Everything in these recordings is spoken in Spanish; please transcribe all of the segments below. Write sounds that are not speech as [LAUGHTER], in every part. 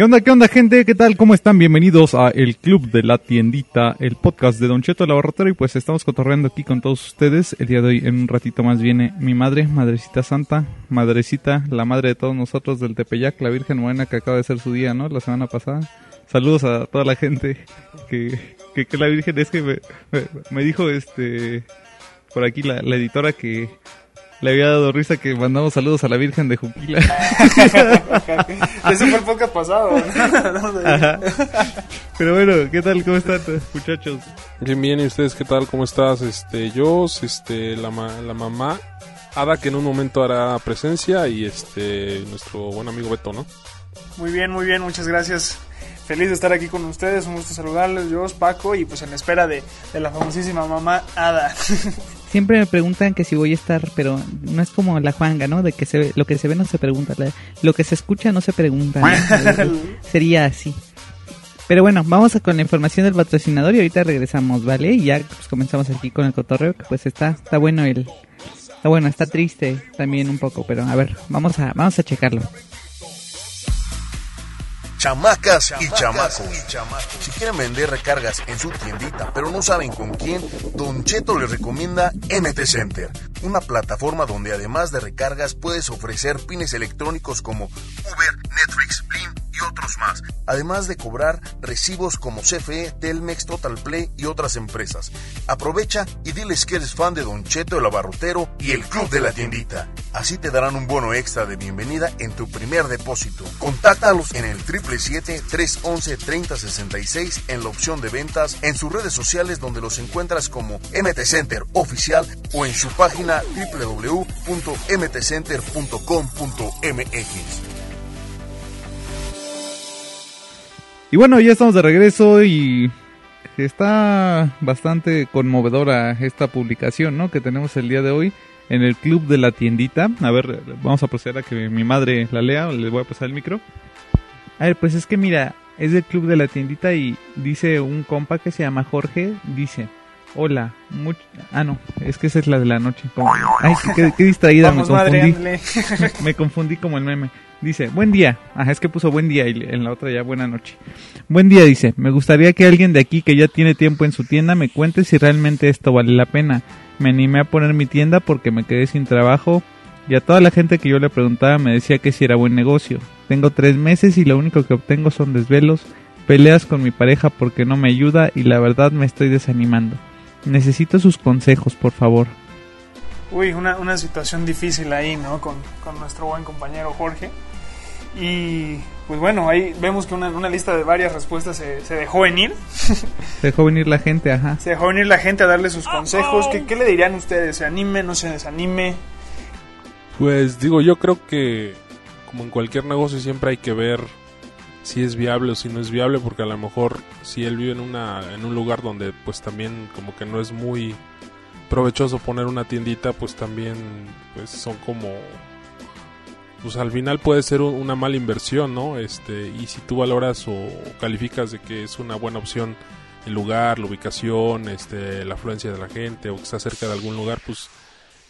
¿Qué onda, qué onda, gente? ¿Qué tal? ¿Cómo están? Bienvenidos a El Club de la Tiendita, el podcast de Don Cheto Laboratorio. Y pues estamos cotorreando aquí con todos ustedes. El día de hoy, en un ratito más, viene mi madre, Madrecita Santa, Madrecita, la madre de todos nosotros del Tepeyac, la Virgen Morena, que acaba de ser su día, ¿no? La semana pasada. Saludos a toda la gente que, que, que la Virgen es que me, me, me dijo, este, por aquí la, la editora que le había dado risa que mandamos saludos a la Virgen de Jupila. [LAUGHS] Ese fue el podcast pasado. Ajá. Pero bueno, ¿qué tal? ¿Cómo están, muchachos? Bien, bien, ¿y ustedes qué tal? ¿Cómo estás? Este, yo, este, la, ma- la mamá, Ada, que en un momento hará presencia, y este, nuestro buen amigo Beto, ¿no? Muy bien, muy bien, muchas gracias. Feliz de estar aquí con ustedes, un gusto saludarles, yo, Paco, y pues en espera de, de la famosísima mamá Ada. [LAUGHS] Siempre me preguntan que si voy a estar, pero no es como la Juanga, ¿no? De que se ve, lo que se ve no se pregunta, la- lo que se escucha no se pregunta. ¿no? [LAUGHS] Sería así. Pero bueno, vamos a con la información del patrocinador y ahorita regresamos, ¿vale? Y ya pues, comenzamos aquí con el cotorreo, que pues está, está bueno el, está bueno, está triste también un poco, pero a ver, vamos a, vamos a checarlo. Chamacas y chamacos. Si quieren vender recargas en su tiendita, pero no saben con quién, Don Cheto les recomienda MT Center, una plataforma donde además de recargas puedes ofrecer pines electrónicos como Uber, Netflix, Blim y otros más, además de cobrar recibos como CFE, Telmex, Total Play y otras empresas. Aprovecha y diles que eres fan de Don Cheto el Abarrotero y el Club de la Tiendita. Así te darán un bono extra de bienvenida en tu primer depósito. Contáctalos en el 777-311-3066 en la opción de ventas, en sus redes sociales donde los encuentras como MT Center Oficial o en su página www.mtcenter.com.mx. Y bueno, ya estamos de regreso y está bastante conmovedora esta publicación, ¿no? Que tenemos el día de hoy en el club de la tiendita. A ver, vamos a proceder a que mi madre la lea, le voy a pasar el micro. A ver, pues es que mira, es del club de la tiendita y dice un compa que se llama Jorge, dice, hola, much ah no, es que esa es la de la noche. Como- Ay, qué, distraída, Vamos, me confundí. [LAUGHS] me confundí como el meme. Dice, buen día. Ajá, es que puso buen día y en la otra ya buena noche. Buen día, dice. Me gustaría que alguien de aquí que ya tiene tiempo en su tienda me cuente si realmente esto vale la pena. Me animé a poner mi tienda porque me quedé sin trabajo y a toda la gente que yo le preguntaba me decía que si era buen negocio. Tengo tres meses y lo único que obtengo son desvelos, peleas con mi pareja porque no me ayuda y la verdad me estoy desanimando. Necesito sus consejos, por favor. Uy, una, una situación difícil ahí, ¿no? Con, con nuestro buen compañero Jorge. Y pues bueno, ahí vemos que una, una lista de varias respuestas se, se dejó venir. [LAUGHS] Se dejó venir la gente, ajá. Se dejó venir la gente a darle sus consejos. ¿Qué, qué le dirían ustedes? ¿Se anime, no se desanime? Pues digo, yo creo que como en cualquier negocio siempre hay que ver si es viable o si no es viable, porque a lo mejor si él vive en una en un lugar donde pues también como que no es muy provechoso poner una tiendita, pues también pues son como pues al final puede ser un- una mala inversión, ¿no? Este, y si tú valoras o calificas de que es una buena opción el lugar, la ubicación, este, la afluencia de la gente o que está cerca de algún lugar, pues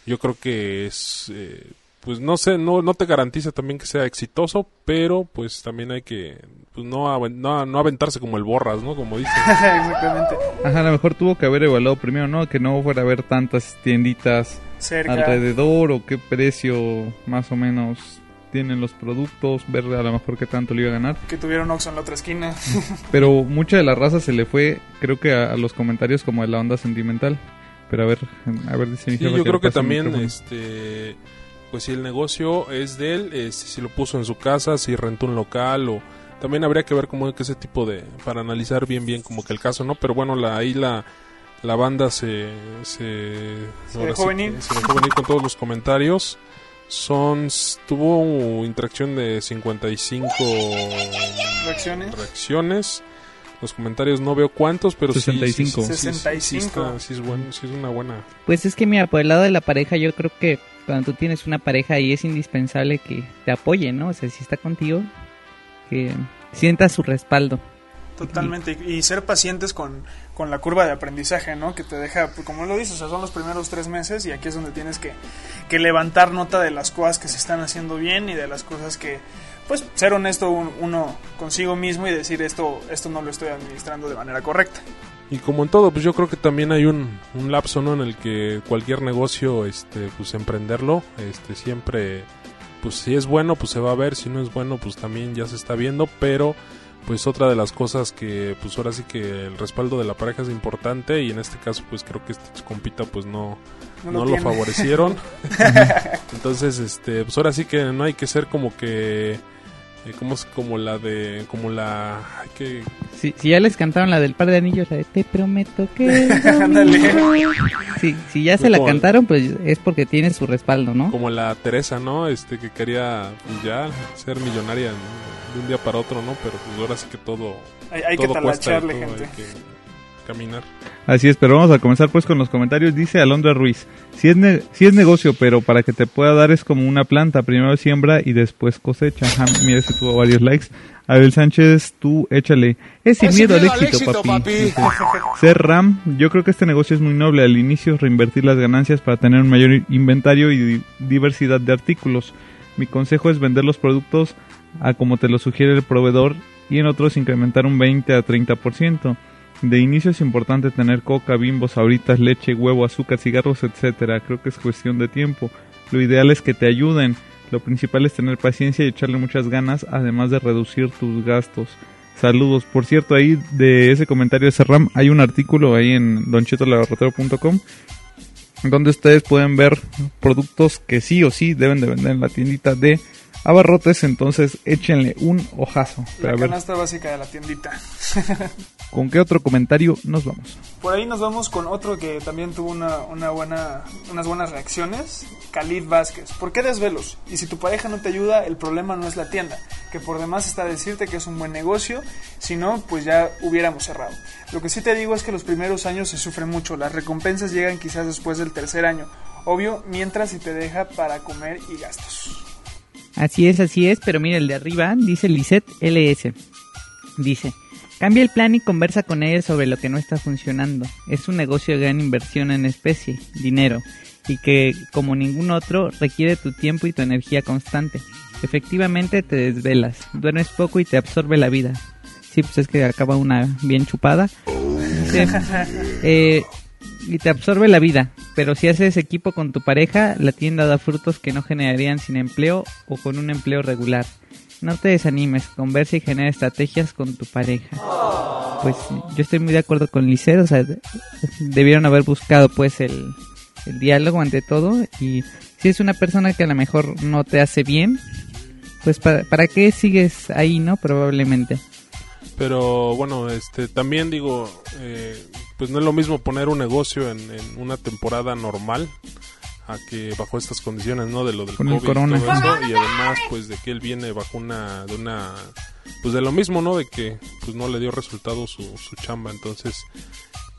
yo creo que es eh, pues no sé no no te garantiza también que sea exitoso pero pues también hay que pues no no, no aventarse como el borras no como dicen [LAUGHS] Exactamente. Ajá, a lo mejor tuvo que haber evaluado primero, ¿no? Que no fuera a haber tantas tienditas Cerca. alrededor o qué precio más o menos tienen los productos, ver a lo mejor qué tanto le iba a ganar. Que tuvieron Oxxo en la otra esquina. [LAUGHS] Pero mucha de la raza se le fue, creo que a, a los comentarios como de la onda sentimental. Pero a ver, a ver, dice mi Sí, yo creo que también este pues si el negocio es de él eh, si, lo puso en su casa si rentó un local o también habría que ver como que ese tipo de para analizar bien bien como que el caso no pero bueno la ahí la la banda se se, Se dejó sí venir. se dejó venir con todos los comentarios son tuvo interacción de 55 Reacciones. reacciones los comentarios no veo cuántos, pero 65. sí. sí, sí, sí, 65. está- sí es bueno, sí es una buena. Pues es que mira, por el lado de la pareja, yo creo que cuando tú tienes una pareja ahí es indispensable que te apoye, ¿no? O sea, si está contigo, que sientas su respaldo. Totalmente, y y ser pacientes con, con la curva de aprendizaje, ¿no? Que te deja, pues, como lo dices, o sea, son los primeros tres meses y aquí es donde tienes que, que levantar nota de las cosas que se están haciendo bien y de las cosas que, pues, ser honesto un- uno consigo mismo y decir esto, esto no lo estoy administrando de manera correcta. Y como en todo, pues yo creo que también hay un, un lapso, ¿no? En el que cualquier negocio, este, pues emprenderlo, este, siempre, pues si es bueno, pues se va a ver, si no es bueno, pues también ya se está viendo, pero pues otra de las cosas que, pues ahora sí que el respaldo de la pareja es importante y en este caso, pues creo que este compita, pues no, No no, lo favorecieron. [LAUGHS] Entonces, este, pues ahora sí que no hay que ser como que, eh, como, es- como la de, como la, que, Si, si ya les cantaron la del par de anillos, la de te prometo que... Si, [LAUGHS] si ya se la Como- cantaron, pues es porque tiene su respaldo, ¿no? como la Teresa, ¿no? Este que quería pues, ya ser millonaria ¿no? de un día para otro, ¿no? Pero pues ahora sí que todo Hay, hay que cuesta talacharle, todo gente. hay que caminar. Así es, pero vamos a comenzar pues con los comentarios. Dice Alondra Ruiz, si es, ne- si es negocio, pero para que te pueda dar es como una planta, primero siembra y después cosecha. Ajá, mira, ese tuvo varios likes. Abel Sánchez, tú échale. Es sin miedo, al éxito, papi. Dice, [LAUGHS] Ser Ram, yo creo que este negocio es muy noble. Al inicio reinvertir las ganancias para tener un mayor inventario y di- diversidad de artículos. Mi consejo es vender los productos a como te lo sugiere el proveedor y en otros incrementar un 20 a 30%. De inicio es importante tener coca, bimbos, sabritas, leche, huevo, azúcar, cigarros, etcétera. Creo que es cuestión de tiempo. Lo ideal es que te ayuden. Lo principal es tener paciencia y echarle muchas ganas, además de reducir tus gastos. Saludos. Por cierto, ahí de ese comentario de Serram hay un artículo ahí en donchetolaboratorio.com donde ustedes pueden ver productos que sí o sí deben de vender en la tiendita de abarrotes. Entonces échenle un ojazo. La ver, canasta básica de la tiendita. [LAUGHS] ¿con qué otro comentario nos vamos? Por ahí nos vamos con otro que también tuvo una, una buena, unas buenas reacciones. Khalid Vázquez. ¿Por qué desvelos? Y si tu pareja no te ayuda, el problema no es la tienda, que por demás está decirte que es un buen negocio, si no, pues ya hubiéramos cerrado. Lo que sí te digo es que los primeros años se sufre mucho, las recompensas llegan quizás después del tercer año. Obvio, mientras si te deja para comer y gastos. Así es, así es, pero mira el de arriba, dice Lisette LS. Dice, cambia el plan y conversa con ella sobre lo que no está funcionando. Es un negocio de gran inversión en especie, dinero, y que, como ningún otro, requiere tu tiempo y tu energía constante. Efectivamente te desvelas, duermes poco y te absorbe la vida. Sí, pues es que acaba una bien chupada. [LAUGHS] Eh, y te absorbe la vida. Pero si haces equipo con tu pareja, la tienda da frutos que no generarían sin empleo o con un empleo regular. No te desanimes, conversa y genera estrategias con tu pareja. Pues yo estoy muy de acuerdo con Lisset, o sea, de- debieron haber buscado pues el, diálogo ante todo y si es una persona que a lo mejor no te hace bien, pues para, para qué sigues ahí, ¿no? Probablemente. Pero bueno, este también digo, eh, pues no es lo mismo poner un negocio en una temporada normal a que bajo estas condiciones, ¿no? De lo del Con el COVID corona. y todo eso, y además pues de que él viene bajo una de una pues de lo mismo, ¿no? De que pues no le dio resultado su, su chamba, entonces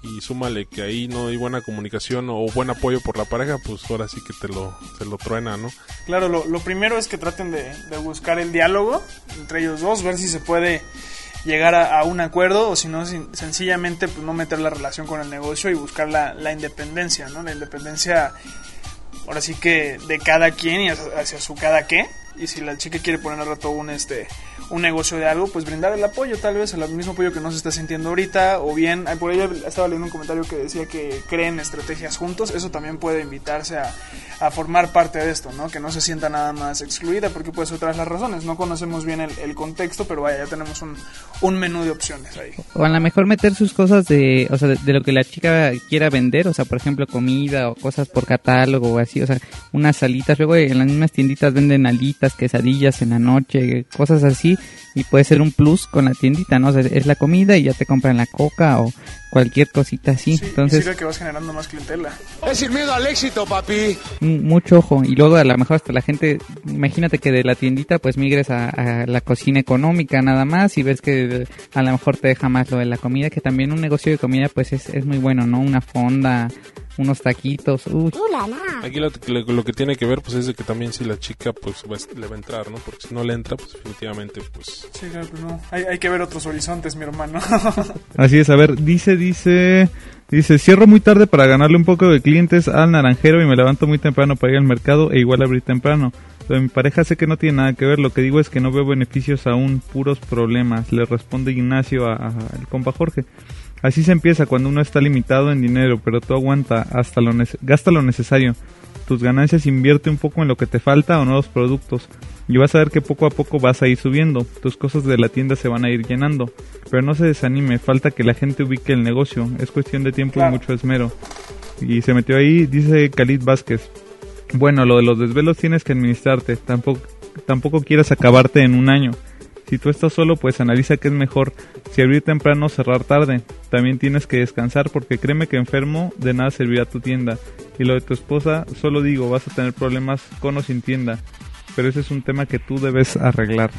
y súmale que ahí no hay buena comunicación o buen apoyo por la pareja, pues ahora sí que te lo se lo truena, ¿no? Claro, lo, lo primero es que traten de, de buscar el diálogo entre ellos dos, ver si se puede llegar a, a un acuerdo o si no, sin- sencillamente pues, no meter la relación con el negocio y buscar la, la independencia, ¿no? La independencia, ahora sí que de cada quien y hacia, su cada qué. Y si la chica quiere poner al rato un, este, un negocio de algo, pues brindar el apoyo, tal vez el mismo apoyo que no se está sintiendo ahorita. O bien, por ahí estaba leyendo un comentario que decía que creen estrategias juntos. Eso también puede invitarse a, formar parte de esto, ¿no? Que no se sienta nada más excluida, porque puede ser otras las razones. No conocemos bien el, el contexto, pero vaya, ya tenemos un, un menú de opciones ahí. O a lo mejor meter sus cosas de, o sea, de, de lo que la chica quiera vender, o sea, por ejemplo, comida o cosas por catálogo o así, o sea, unas salitas. Luego en las mismas tienditas venden alitas quesadillas en la noche, cosas así, y puede ser un plus con la tiendita, ¿no? O sea, es la comida y ya te compran la coca o cualquier cosita así. Sí, Entonces, sirve que vas generando más clientela. Es sin miedo al éxito, papi. mucho ojo. Y luego a lo mejor hasta la gente, imagínate que de la tiendita pues migres a, a la cocina económica nada más y ves que a lo mejor te deja más lo de la comida, que también un negocio de comida pues es, es muy bueno, ¿no? Una fonda, unos taquitos, uy. Aquí lo, lo- lo que tiene que ver pues es de que también si la chica pues va a- le va a entrar, ¿no? Porque si no le entra pues definitivamente pues... Sí, claro, no. Hay, hay que ver otros horizontes, mi hermano. [LAUGHS] Así es, a ver, dice, dice, dice, cierro muy tarde para ganarle un poco de clientes al naranjero y me levanto muy temprano para ir al mercado e igual abrir temprano. Lo de mi pareja sé que no tiene nada que ver, lo que digo es que no veo beneficios aún, puros problemas, le responde Ignacio a- a- al compa Jorge. Así se empieza cuando uno está limitado en dinero, pero tú aguanta hasta lo gasta lo necesario. Tus ganancias invierte un poco en lo que te falta o nuevos productos. Y vas a ver que poco a poco vas a ir subiendo. Tus cosas de la tienda se van a ir llenando. Pero no se desanime, falta que la gente ubique el negocio. Es cuestión de tiempo Claro. y mucho esmero. Y se metió ahí, dice Khalid Vázquez. Bueno, lo de los desvelos tienes que administrarte. Tampoco, tampoco quieras acabarte en un año. Si tú estás solo, pues analiza qué es mejor. Si abrir temprano o cerrar tarde. También tienes que descansar porque créeme que enfermo de nada servirá tu tienda. Y lo de tu esposa, solo digo, vas a tener problemas con o sin tienda. Pero ese es un tema que tú debes arreglar.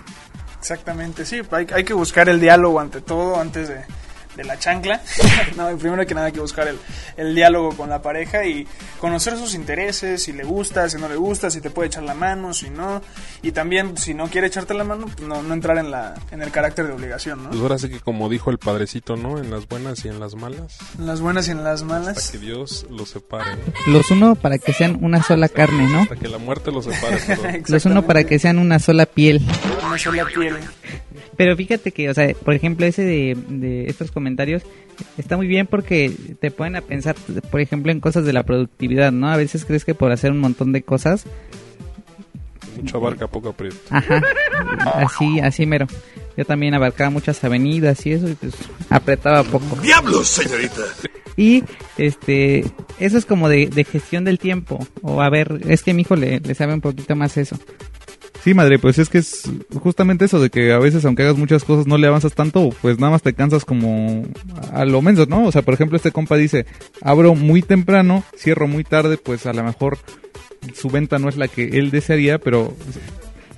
Exactamente, sí, hay, hay que buscar el diálogo ante todo, antes de, de la chancla. [LAUGHS] no, primero que nada hay que buscar el, el diálogo con la pareja y conocer sus intereses, si le gusta, si no le gusta, si te puede echar la mano, si no. Y también, si no quiere echarte la mano, pues no, no entrar en, la, en el carácter de obligación, ¿no? Pues ahora sí que como dijo el padrecito, ¿no? En las buenas y en las malas. En las buenas y en las Hasta malas. que Dios los separe. ¿no? Los uno para que sean una sola carne, ¿no? Hasta que la muerte los separe. [LAUGHS] Los uno para que sean una sola piel. Una sola piel. Pero fíjate que, o sea, por ejemplo, ese de, de estos comentarios está muy bien porque te ponen a pensar, por ejemplo, en cosas de la productividad, ¿no? A veces crees que por hacer un montón de cosas, Mucha barca, poco aprieto. ajá, así, así mero. Yo también abarcaba muchas avenidas y eso, y pues apretaba poco. ¡Diablos, señorita! Y este, eso es como de, de gestión del tiempo. O a ver, es que mi hijo le, le sabe un poquito más eso. Sí, madre, pues es que es justamente eso de que a veces aunque hagas muchas cosas no le avanzas tanto, pues nada más te cansas como a lo menos, ¿no? O sea, por ejemplo, este compa dice, abro muy temprano, cierro muy tarde, pues a lo mejor su venta no es la que él desearía, pero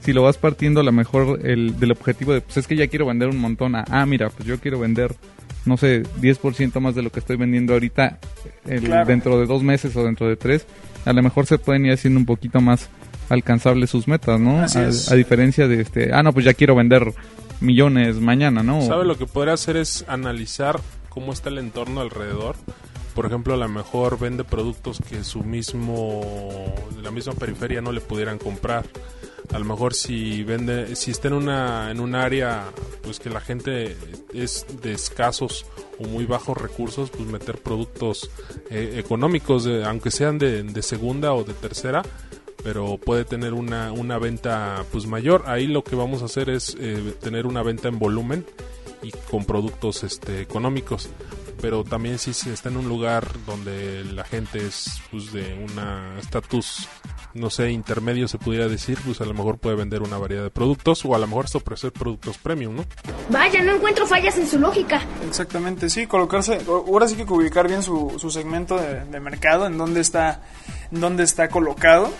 si lo vas partiendo a lo mejor el del objetivo de, pues es que ya quiero vender un montón a, ah, mira, pues yo quiero vender, no sé, 10% más de lo que estoy vendiendo ahorita el- Claro. dentro de dos meses o dentro de tres, a lo mejor se pueden ir haciendo un poquito más alcanzables sus metas, ¿no? Así A, es. a diferencia de este, ah, no, pues ya quiero vender millones mañana, ¿no? ¿Sabe lo que podría hacer es analizar cómo está el entorno alrededor? Por ejemplo, a lo mejor vende productos que su mismo, de la misma periferia no le pudieran comprar. A lo mejor si vende, si está en una, en un área, pues que la gente es de escasos o muy bajos recursos, pues meter productos eh, económicos, de- aunque sean de, de segunda o de tercera, pero puede tener una, una venta pues mayor. Ahí lo que vamos a hacer es eh, tener una venta en volumen y con productos este, económicos. Pero también si se está en un lugar donde la gente es pues, de un estatus, no sé, intermedio se pudiera decir, pues a lo mejor puede vender una variedad de productos o a lo mejor hasta ofrecer productos premium, ¿no? Vaya, no encuentro fallas en su lógica. Exactamente, sí, colocarse, ahora sí que ubicar bien su, su segmento de, de mercado, en dónde está, en dónde está colocado.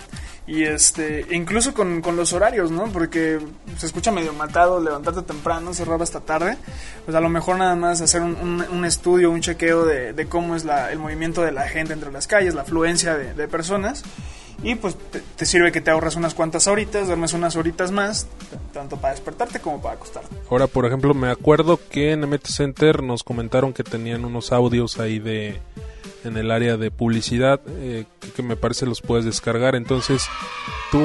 Y este, incluso con, con los horarios, ¿no? Porque se escucha medio matado levantarte temprano, cerrar hasta tarde. Pues a lo mejor nada más hacer un, un- un estudio, un chequeo de, de cómo es la, el movimiento de la gente entre las calles, la afluencia de, de personas. Y pues te, te sirve que te ahorras unas cuantas horitas, duermes unas horitas más, tanto para despertarte como para acostarte. Ahora, por ejemplo, me acuerdo que en MT Center nos comentaron que tenían unos audios ahí de en el área de publicidad eh, que, me parece los puedes descargar. Entonces, tú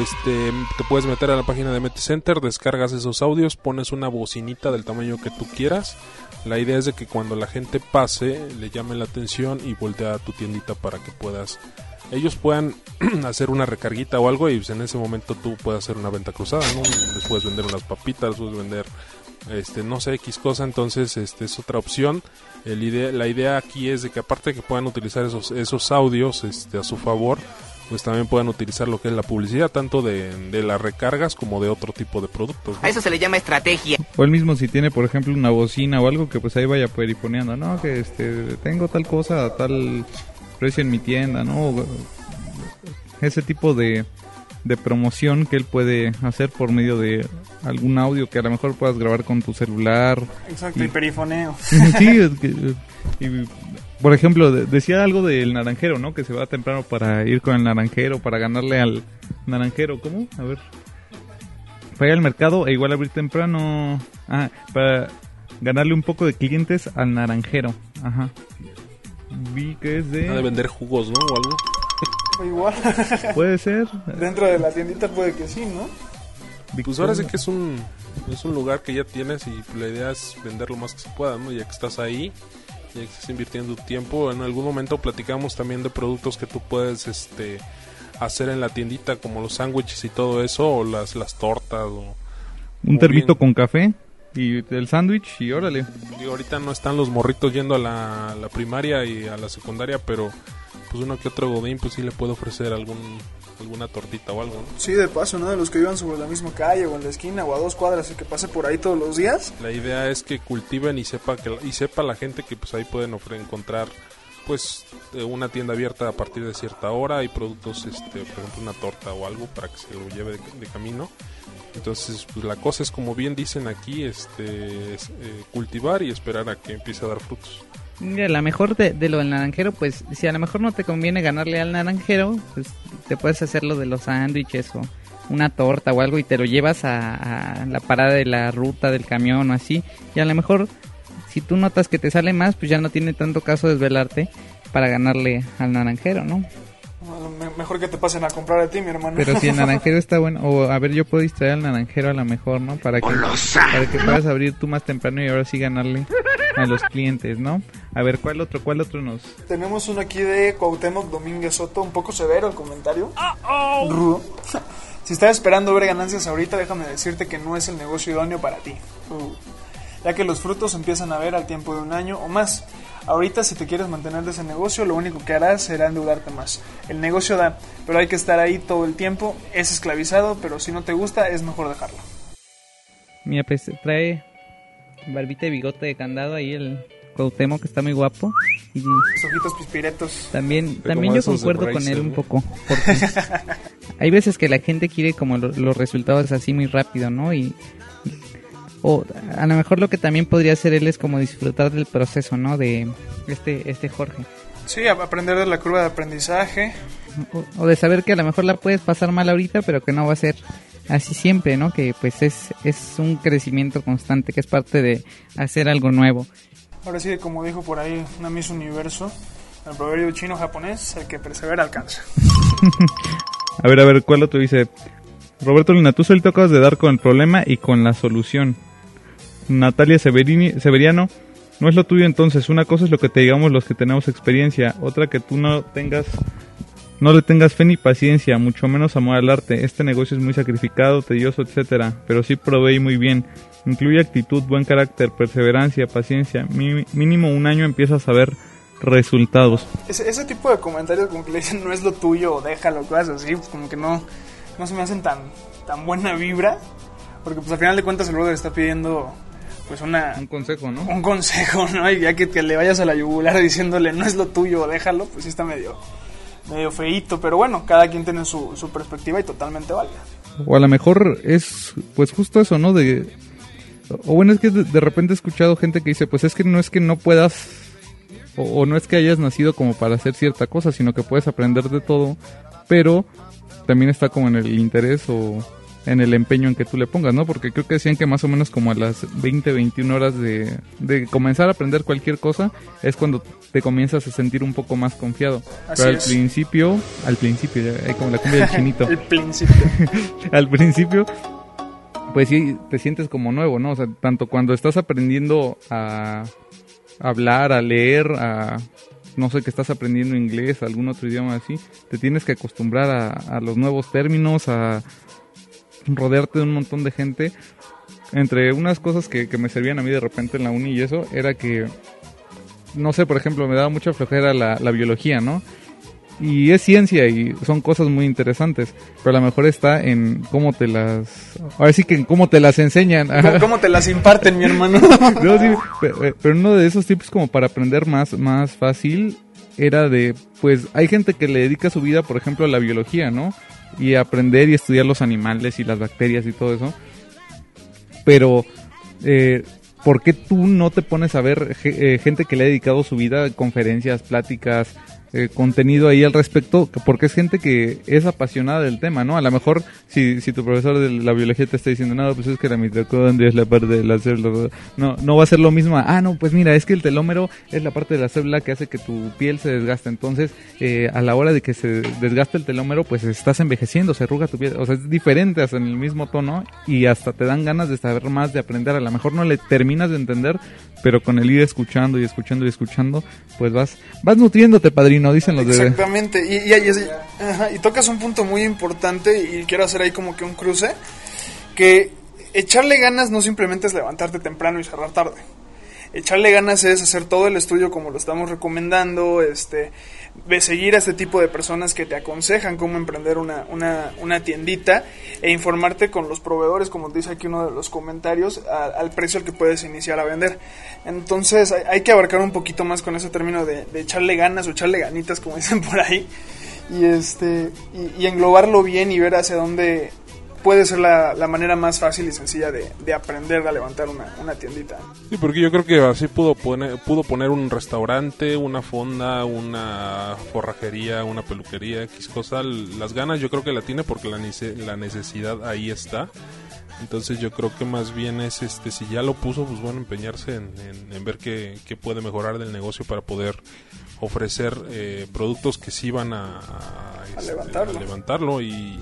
este, te puedes meter a la página de MT Center, descargas esos audios, pones una bocinita del tamaño que tú quieras. La idea es de que cuando la gente pase le llame la atención y voltea a tu tiendita para que puedas ellos puedan [CLEARS THROAT] hacer una recarguita o algo y pues, en ese momento tú puedes hacer una venta cruzada, ¿no? Les puedes vender unas papitas, les puedes vender este no sé X cosa, entonces este es otra opción. El idea, la idea aquí es de que aparte de que puedan utilizar esos esos audios este a su favor, pues también puedan utilizar lo que es la publicidad, tanto de, de las recargas como de otro tipo de productos. A eso se le llama estrategia. O el mismo si tiene, por ejemplo, una bocina o algo que pues ahí vaya perifoneando, ¿no? Que este, tengo tal cosa tal precio en mi tienda, ¿no? Ese tipo de, de promoción que él puede hacer por medio de algún audio que a lo mejor puedas grabar con tu celular. Exacto, y, perifoneo. [LAUGHS] sí, es que, y, por ejemplo, decía algo del naranjero, ¿no? Que se va temprano para ir con el naranjero, para ganarle al naranjero. ¿Cómo? A ver. Para ir al mercado e igual abrir temprano. Ah, para ganarle un poco de clientes al naranjero. Ajá. Vi que es de... de vender jugos, ¿no? O algo. O igual. [LAUGHS] Puede ser. Dentro de la tiendita puede que sí, ¿no? Pues ahora sí que es un, es un lugar que ya tienes y la idea es vender lo más que se pueda, ¿no? Ya que estás ahí, ya que estás invirtiendo tiempo. En algún momento platicamos también de productos que tú puedes este hacer en la tiendita, como los sándwiches y todo eso, o las, las tortas. O, un termito con café y el sándwich y órale. Y ahorita no están los morritos yendo a la, la, primaria y a la secundaria, pero pues uno que otro godín pues sí le puede ofrecer algún alguna tortita o algo. ¿no? Sí, de paso, ¿no? De los que vivan sobre la misma calle o en la esquina o a dos cuadras y que pase por ahí todos los días. La idea es que cultiven y sepa que y sepa la gente que pues ahí pueden encontrar pues una tienda abierta a partir de cierta hora y productos este por ejemplo una torta o algo para que se lo lleve de, de camino entonces pues la cosa es como bien dicen aquí este es, eh, cultivar y esperar a que empiece a dar frutos Mira, la mejor de, de, lo del naranjero, pues si a lo mejor no te conviene ganarle al naranjero, pues te puedes hacer lo de los sándwiches o una torta o algo y te lo llevas a, a, la parada de la ruta del camión o así. Y a lo mejor si tú notas que te sale más, pues ya no tiene tanto caso desvelarte para ganarle al naranjero, ¿no? Mejor que te pasen a comprar a ti, mi hermano. Pero si el [LAUGHS] naranjero está bueno, o a ver, yo puedo distraer al naranjero a lo mejor, ¿no? Para que, para que puedas abrir tú más temprano y ahora sí ganarle a los clientes, ¿no? A ver, ¿cuál otro? ¿Cuál otro nos...? Tenemos uno aquí de Cuauhtémoc Domínguez Soto, un poco severo el comentario. Oh, Rudo. si estás esperando ver ganancias ahorita, déjame decirte que no es el negocio idóneo para ti. Uh. Ya que los frutos empiezan a ver al tiempo de un año o más. Ahorita si te quieres mantener de ese negocio, lo único que harás será endeudarte más. El negocio da, pero hay que estar ahí todo el tiempo. Es esclavizado, pero si no te gusta, es mejor dejarlo. Mira, pues trae barbita y bigote de candado ahí el Cuauhtémoc que está muy guapo. Y Los ojitos pispiretos. También, también yo concuerdo con él un poco. Porque [LAUGHS] hay veces que la gente quiere como lo, los resultados así muy rápido, ¿no? Y, o a lo mejor lo que también podría hacer él es como disfrutar del proceso, ¿no? De este, este Jorge. Sí, aprender de la curva de aprendizaje. O, o, de saber que a lo mejor la puedes pasar mal ahorita, pero que no va a ser así siempre, ¿no? Que pues es, es un crecimiento constante, que es parte de hacer algo nuevo. Ahora sí, como dijo por ahí una Miss Universo, el proverbio chino-japonés, el que persevera alcanza. [LAUGHS] a ver, a ver, ¿cuál otro dice? Roberto Lina, tú solo tocas de dar con el problema y con la solución. Natalia Severini, Severiano, no es lo tuyo entonces. Una cosa es lo que te digamos los que tenemos experiencia, otra que tú no tengas, no le tengas fe ni paciencia, mucho menos amor al arte. Este negocio es muy sacrificado, tedioso, etcétera, pero sí provee muy bien. Incluye actitud, buen carácter, perseverancia, paciencia. Mínimo un año empiezas a ver resultados. Ese, tipo de comentarios como que le dicen no es lo tuyo, déjalo, cosas así, pues como que no, no se me hacen tan, tan buena vibra. Porque pues al final de cuentas el brother está pidiendo pues una... Un consejo, ¿no? Un consejo, ¿no? Y ya que, que le vayas a la yugular diciéndole no es lo tuyo, déjalo, pues sí está medio, medio feíto. Pero bueno, cada quien tiene su, su perspectiva y totalmente válida. O a lo mejor es pues justo eso, ¿no? De... O bueno, es que de, de repente he escuchado gente que dice, pues es que no es que no puedas o, o, no es que hayas nacido como para hacer cierta cosa, sino que puedes aprender de todo, pero también está como en el interés o en el empeño en que tú le pongas, ¿no? Porque creo que decían que más o menos como a las 20, 21 horas de, de comenzar a aprender cualquier cosa es cuando te comienzas a sentir un poco más confiado. Así Pero al es. principio, al principio, ya, como la cumbia del [LAUGHS] chinito. el principio. [LAUGHS] al principio, pues sí, te sientes como nuevo, ¿no? O sea, tanto cuando estás aprendiendo a hablar, a leer, a no sé, que estás aprendiendo inglés, algún otro idioma así, te tienes que acostumbrar a, a, los nuevos términos, a rodearte de un montón de gente. Entre unas cosas que, que, me servían a mí de repente en la uni y eso, era que, no sé, por ejemplo, me daba mucha flojera la, la biología, ¿no? y es ciencia y son cosas muy interesantes, pero a lo mejor está en cómo te las, ahora sí que en cómo te las enseñan. ¿Cómo, cómo te las imparten, mi hermano? [LAUGHS] No, sí, pero, pero uno de esos tips como para aprender más, más fácil era de, pues hay gente que le dedica su vida, por ejemplo, a la biología, ¿no? Y aprender y estudiar los animales y las bacterias y todo eso. Pero, eh, ¿por qué tú no te pones a ver eh, gente que le ha dedicado su vida a conferencias, pláticas, eh, contenido ahí al respecto? Porque es gente que es apasionada del tema, ¿no? A lo mejor si, si tu profesor de la biología te está diciendo, no, pues es que la mitocondria es la parte de la célula, no, no va a ser lo mismo. Ah, no, pues mira, es que el telómero es la parte de la célula que hace que tu piel se desgaste. Entonces, eh, a la hora de que se desgaste el telómero, pues estás envejeciendo, se arruga tu piel. O sea, es diferente, hasta en el mismo tono y hasta te dan ganas de saber más, de aprender. A lo mejor no le terminas de entender, pero con el ir escuchando y escuchando y escuchando, pues vas, vas nutriéndote, padrino, dicen los de... Exactamente, y, y tocas un punto muy importante y quiero hacer ahí como que un cruce, que echarle ganas no simplemente es levantarte temprano y cerrar tarde. Echarle ganas es hacer todo el estudio como lo estamos recomendando, este, de seguir a este tipo de personas que te aconsejan cómo emprender una, una, una tiendita e informarte con los proveedores, como dice aquí uno de los comentarios, al precio al que puedes iniciar a vender. Entonces hay, hay que abarcar un poquito más con ese término de, de echarle ganas o echarle ganitas, como [LAUGHS] dicen por ahí, y, este, y, y englobarlo bien y ver hacia dónde puede ser la, la manera más fácil y sencilla de, de aprender a levantar una, una tiendita. Sí, porque yo creo que así pudo poner, pudo poner un restaurante, una fonda, una forrajería, una peluquería, X cosa. Las ganas yo creo que la tiene porque la, la necesidad ahí está. Entonces yo creo que más bien es, este, si ya lo puso, pues bueno, empeñarse en, en- en ver qué, qué puede mejorar del negocio para poder ofrecer eh, productos que sí van a, a, este, levantarlo. a levantarlo y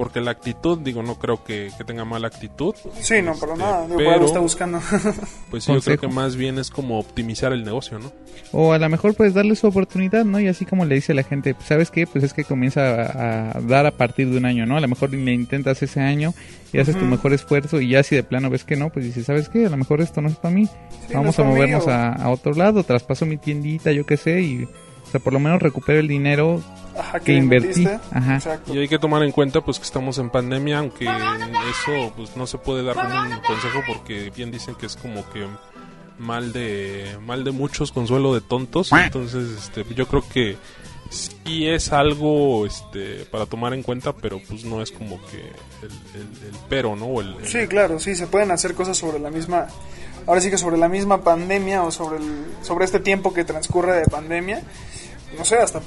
porque la actitud, digo, no creo que, que tenga mala actitud. Sí, no, para Este, nada, digo, pero, está buscando. [LAUGHS] Pues sí, yo creo que más bien es como optimizar el negocio, ¿no? O a lo mejor puedes darle su oportunidad, ¿no? Y así como le dice la gente, pues, ¿sabes qué? Pues es que comienza a, a dar a partir de un año, ¿no? A lo mejor le intentas ese año y haces tu mejor esfuerzo y ya si de plano ves que no, pues dices, ¿sabes qué? A lo mejor esto no es para mí. Vamos a movernos a, a otro lado, traspaso mi tiendita, yo qué sé, y o sea, por lo menos recupero el dinero Ajá, que invertí. Ajá. Y hay que tomar en cuenta pues que estamos en pandemia, aunque eso pues no se puede dar como un consejo porque bien dicen que es como que mal de mal de muchos consuelo de tontos, entonces este yo creo que sí es algo este para tomar en cuenta, pero pues no es como que el, el- el pero, ¿no? O el- el- Sí, claro, sí, se pueden hacer cosas sobre la misma, ahora sí que sobre la misma pandemia o sobre el, sobre este tiempo que transcurre de pandemia, no sé, hasta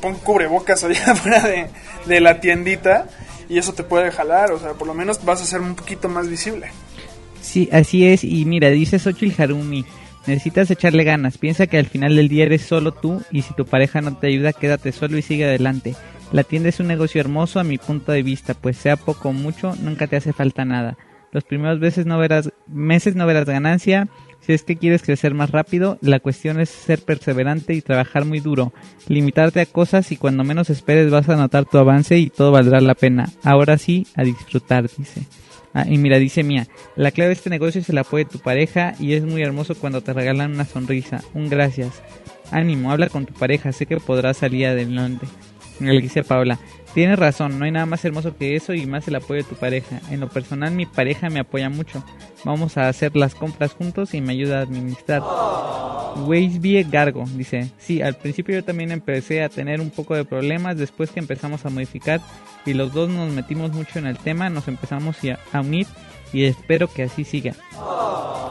pon cubrebocas [LAUGHS] allá afuera de, de la tiendita y eso te puede jalar, o sea, por lo menos vas a ser un poquito más visible. Sí, así es. Y mira, dice Xochitl Harumi, necesitas echarle ganas. Piensa que al final del día eres solo tú y si tu pareja no te ayuda, quédate solo y sigue adelante. La tienda es un negocio hermoso a mi punto de vista, pues sea poco o mucho, nunca te hace falta nada. Los primeros meses no verás, meses no verás ganancia. Si es que quieres crecer más rápido, la cuestión es ser perseverante y trabajar muy duro. Limitarte a cosas y cuando menos esperes vas a notar tu avance y todo valdrá la pena. Ahora sí, a disfrutar, dice. Ah, y mira, dice Mía, la clave de este negocio es el apoyo de tu pareja y es muy hermoso cuando te regalan una sonrisa. Un gracias. Ánimo, habla con tu pareja, sé que podrás salir adelante. Le dice Paola, tienes razón, no hay nada más hermoso que eso y más el apoyo de tu pareja. En lo personal mi pareja me apoya mucho. Vamos a hacer las compras juntos y me ayuda a administrar. Weisbie Gargo dice, sí, al principio yo también empecé a tener un poco de problemas después que empezamos a modificar y los dos nos metimos mucho en el tema, nos empezamos a unir y espero que así siga.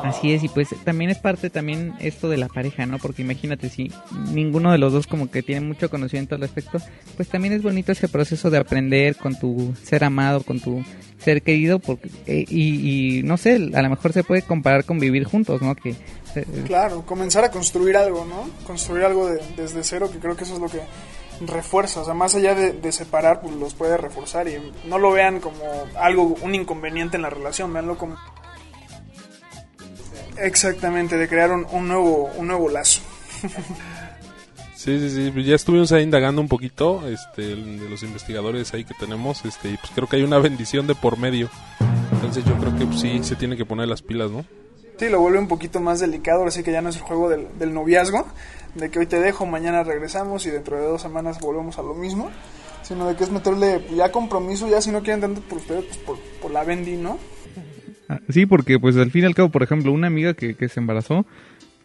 Así es, y pues también es parte también esto de la pareja, ¿no? Porque imagínate, si ninguno de los dos como que tiene mucho conocimiento al respecto, pues también es bonito ese proceso de aprender con tu ser amado, con tu ser querido, porque, eh, y, no sé, a lo mejor se puede comparar con vivir juntos, ¿no? Que eh, Claro, comenzar a construir algo, ¿no? Construir algo de- desde cero, que creo que eso es lo que refuerza, o sea, más allá de, separar, pues los puede reforzar y no lo vean como algo, un inconveniente en la relación, veanlo como... Exactamente, de crear un, un nuevo, un nuevo lazo. Sí, sí, sí, pues ya estuvimos ahí indagando un poquito, este, de los investigadores ahí que tenemos, este, y pues creo que hay una bendición de por medio. Entonces yo creo que pues, sí se tiene que poner las pilas, ¿no? Sí, lo vuelve un poquito más delicado, así que ya no es el juego del, noviazgo, de que hoy te dejo, mañana regresamos y dentro de dos semanas volvemos a lo mismo, sino de que es meterle ya compromiso, ya si no quieren tanto por ustedes, pues por, la Bendy, ¿no? Ah, Sí, porque pues al fin y al cabo, por ejemplo, una amiga que, que se embarazó,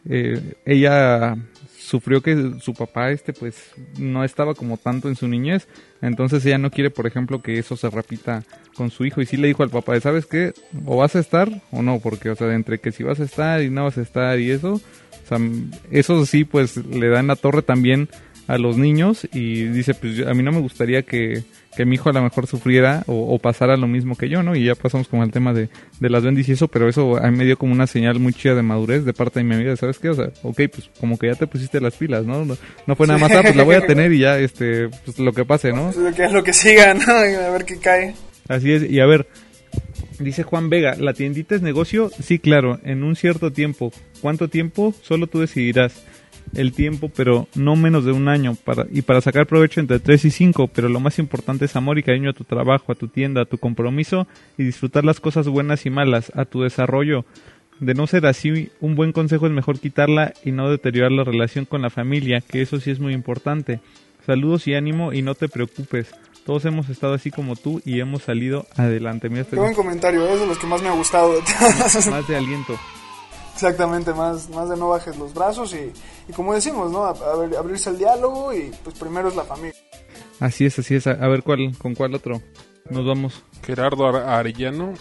eh, ella sufrió que su papá este pues no estaba como tanto en su niñez, entonces ella no quiere, por ejemplo, que eso se repita con su hijo y sí le dijo al papá, ¿sabes qué? O vas a estar o no, porque o sea, entre que si vas a estar y no vas a estar y eso, o sea, eso sí pues le da en la torre también a los niños y dice, pues yo- a mí no me gustaría que, que mi hijo a lo mejor sufriera o, o pasara lo mismo que yo, ¿no? Y ya pasamos como al tema de, de las bendis y eso, pero eso a mí me dio como una señal muy chida de madurez de parte de mi amiga, ¿sabes qué? O sea, ok, pues como que ya te pusiste las pilas, ¿no? No, no fue nada más, ah, pues la voy a [LAUGHS] tener y ya, este, pues lo que pase, ¿no? Lo que, lo que siga, ¿no? [LAUGHS] A ver qué cae. Así es, y a ver, dice Juan Vega, ¿la tiendita es negocio? Sí, claro, en un cierto tiempo. ¿Cuánto tiempo? Solo tú decidirás el tiempo, pero no menos de un año, para, y para sacar provecho entre 3 y 5, pero lo más importante es amor y cariño a tu trabajo, a tu tienda, a tu compromiso y disfrutar las cosas buenas y malas, a tu desarrollo. De no ser así, un buen consejo es mejor quitarla y no deteriorar la relación con la familia, que eso sí es muy importante. Saludos y ánimo y no te preocupes. Todos hemos estado así como tú y hemos salido adelante. Mira, este Qué buen comentario, es de los que más me ha gustado [LAUGHS] más de aliento. Exactamente, más, más de no bajes los brazos y, y como decimos, ¿no? A- a ver, abrirse al diálogo y pues primero es la familia. Así es, así es. A, ver cuál, con cuál otro nos vamos. Gerardo Ar- Arellano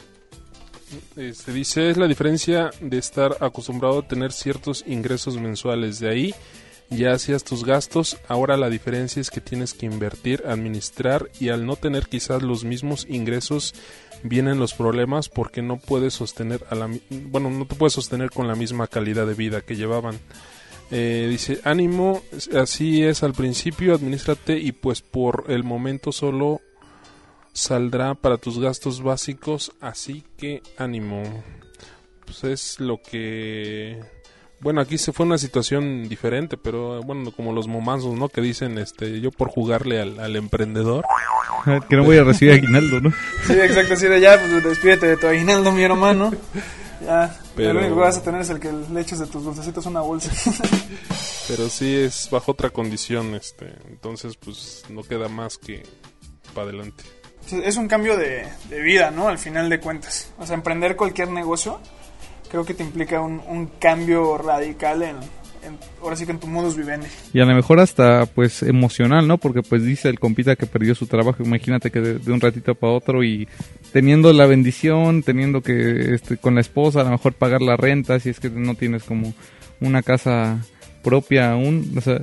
se dice es la diferencia de estar acostumbrado a tener ciertos ingresos mensuales de ahí ya hacías tus gastos ahora la diferencia es que tienes que invertir administrar y al no tener quizás los mismos ingresos vienen los problemas porque no puedes sostener a la bueno no te puedes sostener con la misma calidad de vida que llevaban eh, dice, ánimo, así es al principio, administrate y pues por el momento solo saldrá para tus gastos básicos, así que ánimo. Pues es lo que... Bueno, aquí se fue una situación diferente, pero bueno, como los momazos, ¿no? Que dicen, este, yo por jugarle al, al emprendedor. que no voy a recibir aguinaldo, ¿no? Sí, exacto, así de ya, pues despídete de tu aguinaldo, mi hermano. [LAUGHS] Ya, Pero- lo único que vas a tener es el que le eches de tus dulcecitos una bolsa. [LAUGHS] Pero sí es bajo otra condición, este, entonces pues no queda más que para adelante. Es un cambio de, de vida, ¿no? Al final de cuentas. O sea, emprender cualquier negocio creo que te implica un, un cambio radical en, en- ahora sí que en tu modus vivendi. Y a lo mejor hasta pues emocional, ¿no? Porque pues dice el compita que perdió su trabajo, imagínate que de, de un ratito para otro y teniendo la bendición, teniendo que este, con la esposa a lo mejor pagar la renta, si es que no tienes como una casa propia aún, o sea,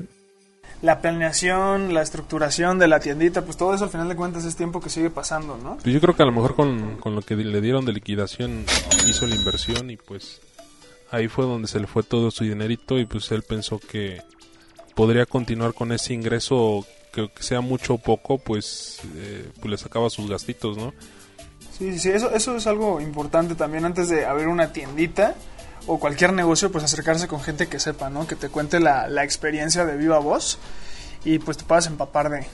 La planeación, la estructuración de la tiendita, pues todo eso al final de cuentas es tiempo que sigue pasando, ¿no? Pues yo creo que a lo mejor con, con lo que le dieron de liquidación hizo la inversión y pues ahí fue donde se le fue todo su dinerito y pues él pensó que podría continuar con ese ingreso que, sea mucho o poco pues, eh, pues le sacaba sus gastitos, ¿no? Sí, sí, sí, eso, eso es algo importante también antes de abrir una tiendita o cualquier negocio, pues acercarse con gente que sepa, ¿no? Que te cuente la, la experiencia de viva voz y pues te puedas empapar de,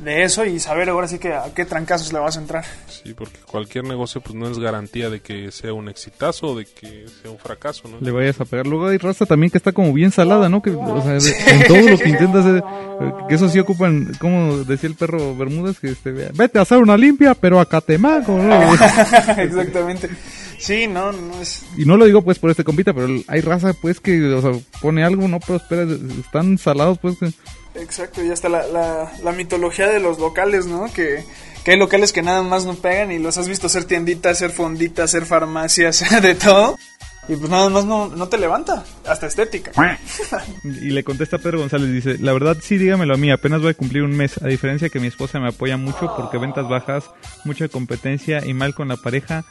de eso y saber ahora sí que a qué trancazos le vas a entrar. Sí, porque cualquier negocio pues no es garantía de que sea un exitazo o de que sea un fracaso, ¿no? le vayas a pegar. Luego hay raza también que está como bien salada, ¿no? Que, o sea, de- en todo lo que [LAUGHS] intentas hacer, eh, que eso sí ocupan, como decía el perro Bermúdez, que este, vete a hacer una limpia, pero a Catemaco, ¿no? [LAUGHS] Exactamente. Sí, no, no es... Y no lo digo pues por este compita, pero hay raza pues que, o sea, pone algo, no prospera, están salados pues. que- Exacto, y hasta la, la, la mitología de los locales, ¿no? Que, que hay locales que nada más no pegan y los has visto hacer tienditas, hacer fonditas, hacer farmacias, [LAUGHS] de todo. Y pues nada más no, no te levanta, hasta estética. Y le contesta Pedro González, dice, la verdad sí, dígamelo a mí, apenas voy a cumplir un mes, a diferencia que mi esposa me apoya mucho porque ventas bajas, mucha competencia y mal con la pareja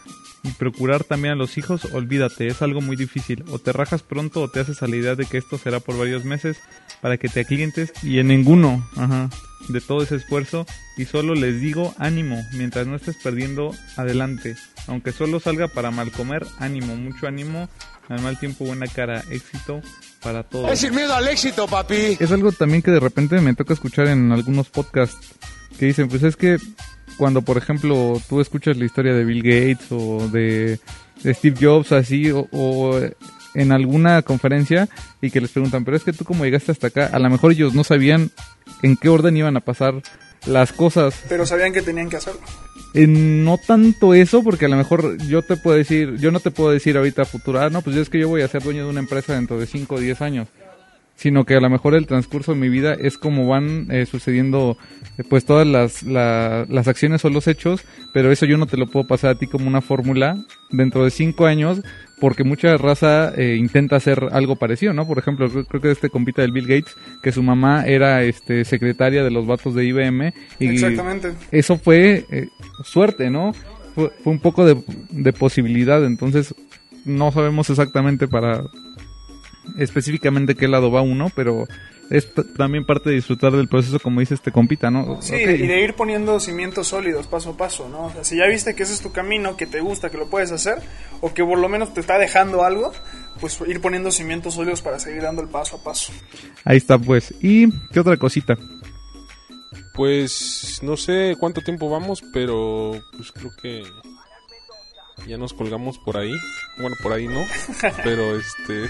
y procurar también a los hijos, olvídate, es algo muy difícil, o te rajas pronto o te haces a la idea de que esto será por varios meses para que te aclientes y en ninguno, ajá, de todo ese esfuerzo y solo les digo ánimo, mientras no estés perdiendo, adelante, aunque solo salga para mal comer, ánimo, mucho ánimo, al mal tiempo buena cara, éxito para todos. Es sin miedo al éxito, papi. Es algo también que de repente me toca escuchar en algunos podcasts que dicen, pues es que cuando por ejemplo tú escuchas la historia de Bill Gates o de Steve Jobs así o, o en alguna conferencia y que les preguntan, pero es que tú cómo llegaste hasta acá, a lo mejor ellos no sabían en qué orden iban a pasar las cosas. Pero sabían que tenían que hacerlo. Eh, no tanto eso, porque a lo mejor yo te puedo decir, yo no te puedo decir ahorita a futuro, ah, no, pues es que yo voy a ser dueño de una empresa dentro de 5 o 10 años. Sino que a lo mejor el transcurso de mi vida es como van eh, sucediendo pues todas las, la- las acciones o los hechos, pero eso yo no te lo puedo pasar a ti como una fórmula dentro de 5 años, porque mucha raza eh, intenta hacer algo parecido, ¿no? Por ejemplo, creo, creo que este compita del Bill Gates, que su mamá era este secretaria de los vatos de IBM y Exactamente. eso fue eh, suerte, ¿no? Fue, fue un poco de, de posibilidad, entonces no sabemos exactamente para específicamente qué lado va uno, pero es también parte de disfrutar del proceso, como dice este compita, ¿no? Sí, y de ir poniendo cimientos sólidos paso a paso, ¿no? O sea, si ya viste que ese es tu camino, que te gusta, que lo puedes hacer, o que por lo menos te está dejando algo, pues ir poniendo cimientos sólidos para seguir dando el paso a paso. Ahí está, pues. ¿Y qué otra cosita? Pues no sé cuánto tiempo vamos, pero pues creo que ya nos colgamos por ahí. Bueno, por ahí no, [LAUGHS] pero este [LAUGHS]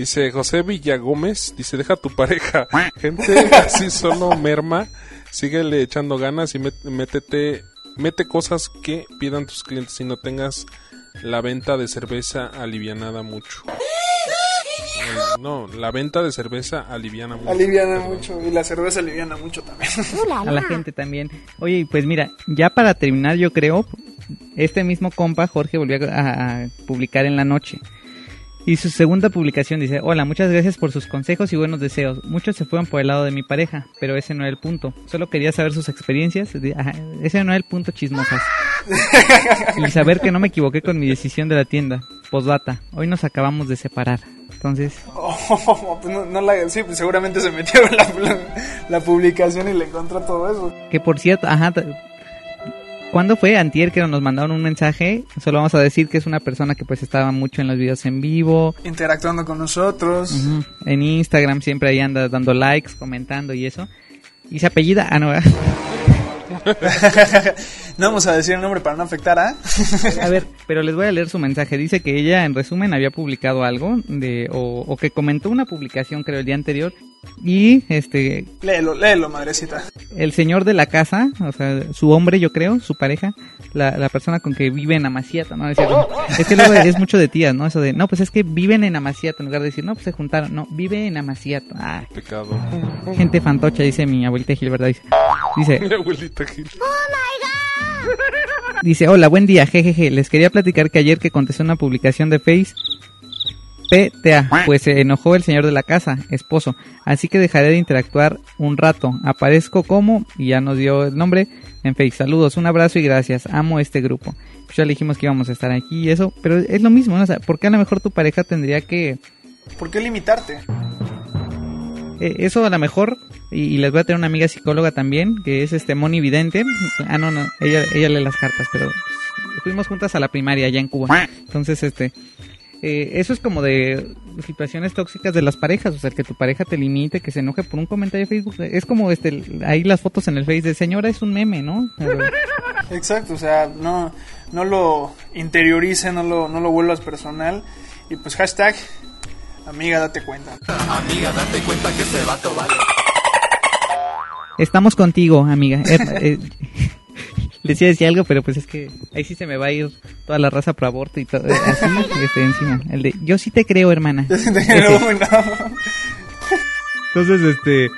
dice José Villagómez, dice, "Deja a tu pareja. [LAUGHS] Gente así solo merma, síguele echando ganas y métete mete cosas que pidan tus clientes y no tengas la venta de cerveza alivianada mucho." No, la venta de cerveza aliviana mucho. Aliviana Perdón. mucho, y la cerveza aliviana mucho también. [LAUGHS] a la gente también. Oye, pues mira, ya para terminar, yo creo, este mismo compa, Jorge, volvió a, a publicar en la noche. Y su segunda publicación dice, hola, muchas gracias por sus consejos y buenos deseos. Muchos se fueron por el lado de mi pareja, pero ese no era el punto. Solo quería saber sus experiencias. ajá, ese no era el punto chismosas. [LAUGHS] y saber que no me equivoqué con mi decisión de la tienda. Postdata, hoy nos acabamos de separar. Entonces, Oh, pues no, no la, sí, pues seguramente se metió en la, la, la publicación y le encontró todo eso. Que por cierto, ajá, ¿cuándo fue? Antier que nos mandaron un mensaje. Solo vamos a decir que es una persona que pues estaba mucho en los videos en vivo. Interactuando con nosotros. En Instagram siempre ahí anda dando likes, comentando y eso. Y se apellida, ah, no, [LAUGHS] no vamos a decir el nombre para no afectar a. A ver, pero les voy a leer su mensaje. Dice que ella, en resumen, había publicado algo de o, o que comentó una publicación, creo, el día anterior. Y este, Léelo, léelo, madrecita. el señor de la casa, o sea, su hombre, yo creo, su pareja, la, la persona con que vive en Amaciata, ¿no? Es, decir, es que luego es mucho de tías, ¿no? Eso de, no, pues es que viven en Amaciata, en lugar de decir, no, pues se juntaron, no, vive en Amaciata. Ah, Pecado. gente fantocha, dice mi abuelita Gil, ¿verdad? Dice, dice, [LAUGHS] Mi abuelita Gil. Dice, hola, buen día, jejeje. Les quería platicar que ayer que contesté una publicación de Face, PTA, pues se enojó el señor de la casa, esposo. Así que dejaré de interactuar un rato. Aparezco como, y ya nos dio el nombre, en Face. Saludos, un abrazo y gracias. Amo este grupo. Pues ya le dijimos que íbamos a estar aquí y eso, pero es lo mismo, ¿no? O sea, ¿por qué a lo mejor tu pareja tendría que... ¿Por qué limitarte? Eh, eso a lo mejor, y, y les voy a tener una amiga psicóloga también, que es este Moni Vidente. Ah, no, no, ella, ella lee las cartas, pero pues, fuimos juntas a la primaria allá en Cuba. Entonces, este, eh, eso es como de situaciones tóxicas de las parejas, o sea, que tu pareja te limite, que se enoje por un comentario de Facebook. Es como este, ahí las fotos en el Face de señora es un meme, ¿no? Pero- Exacto, o sea, no, no lo interiorice, no lo, no lo vuelvas personal. Y pues hashtag, amiga, date cuenta. Amiga, date cuenta que este vato vale. Estamos contigo, amiga. Eh, eh, [LAUGHS] les iba a decir algo, pero pues es que ahí sí se me va a ir toda la raza pro aborto y todo. eh, Así, [LAUGHS] este, encima. El de, yo sí te creo, hermana. Entonces, este,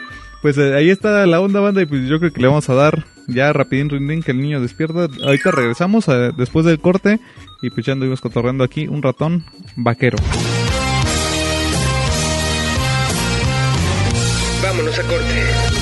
pues eh, ahí está la onda banda y pues yo creo que le vamos a dar ya rapidín rindín que el niño despierta. Ahorita regresamos eh, después del corte y pues ya anduvimos cotorreando aquí un ratón vaquero. Vámonos a corte.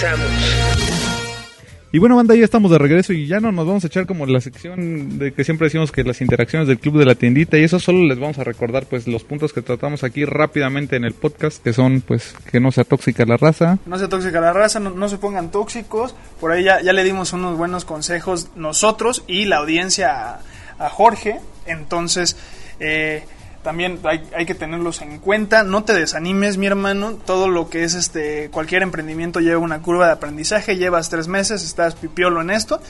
Regresamos. Y bueno, banda, ya estamos de regreso y ya no nos vamos a echar como la sección de que siempre decimos que las interacciones del club de la tiendita y eso solo les vamos a recordar pues los puntos que tratamos aquí rápidamente en el podcast que son pues que no sea tóxica la raza. No sea tóxica la raza, no, no se pongan tóxicos. Por ahí ya, ya, le dimos unos buenos consejos nosotros y la audiencia a, a Jorge. Entonces, eh, también hay, hay, que tenerlos en cuenta. No te desanimes, mi hermano. Todo lo que es este cualquier emprendimiento lleva una curva de aprendizaje. Llevas tres meses, estás pipiolo en esto.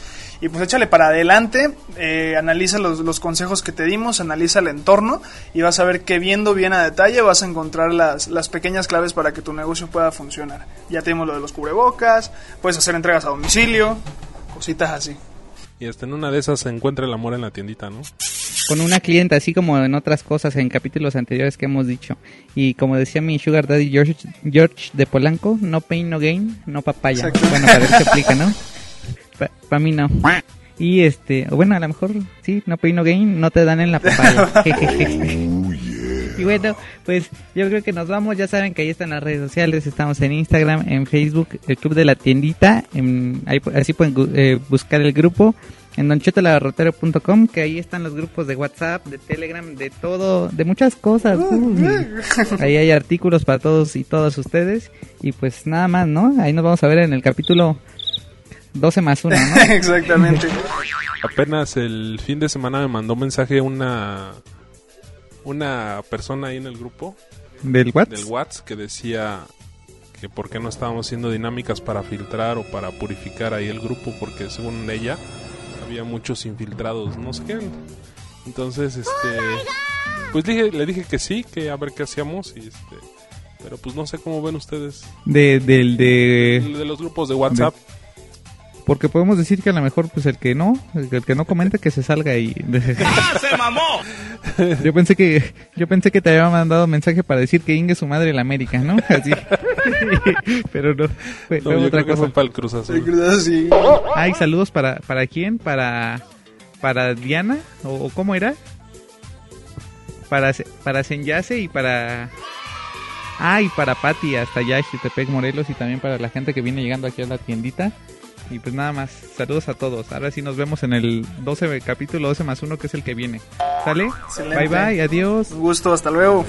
Y pues échale para adelante. Eh, analiza los, los, consejos que te dimos, analiza el entorno y vas a ver que viendo bien a detalle vas a encontrar las, las pequeñas claves para que tu negocio pueda funcionar. Ya tenemos lo de los cubrebocas, puedes hacer entregas a domicilio, cositas así. Y hasta en una de esas se encuentra el amor en la tiendita, ¿no? Con una clienta, así como en otras cosas, en capítulos anteriores que hemos dicho. Y como decía mi Sugar Daddy George, George de Polanco, no pain, no gain, no papaya. Exacto. Bueno, para se aplica, ¿no? Para pa mí no. [LAUGHS] Y este, bueno, a lo mejor sí, no pain, no gain, no te dan en la papaya. [LAUGHS] [LAUGHS] Y bueno, pues yo creo que nos vamos. Ya saben que ahí están las redes sociales. Estamos en Instagram, en Facebook, el Club de la Tiendita. En, ahí, así pueden eh, buscar el grupo. En donchetolabarrotero.com, que ahí están los grupos de WhatsApp, de Telegram, de todo, de muchas cosas. Uy. Ahí hay artículos para todos y todas ustedes. Y pues nada más, ¿no? Ahí nos vamos a ver en el capítulo 12 más 1, ¿no? [LAUGHS] Exactamente. Apenas el fin de semana me mandó un mensaje una una persona ahí en el grupo del WhatsApp del WhatsApp que decía que por qué no estábamos haciendo dinámicas para filtrar o para purificar ahí el grupo porque según ella había muchos infiltrados, no sé qué. Entonces, este pues dije le dije que sí, que a ver qué hacíamos y este pero pues no sé cómo ven ustedes. De del de de, de los grupos de WhatsApp. De porque podemos decir que a lo mejor pues el que no, el que no comente que se salga y [LAUGHS] se mamó. [LAUGHS] Yo pensé que yo pensé que te había mandado mensaje para decir que Inge es su madre la América, ¿no? [LAUGHS] Así. [LAUGHS] Pero no, fue, no, otra cosa. Fue para el Cruz Azul. El Cruz Azul sí. Ay, saludos para para quién? Para para Diana o, o cómo era? Para para Senyase y para Ah, y para Patti hasta allá, Xitepec, Morelos y también para la gente que viene llegando aquí a la tiendita. Y pues nada más, saludos a todos. Ahora sí nos vemos en el 12 capítulo 12 más 1 que es el que viene. ¿Sale? Excelente. Bye bye, adiós. Un gusto, hasta luego.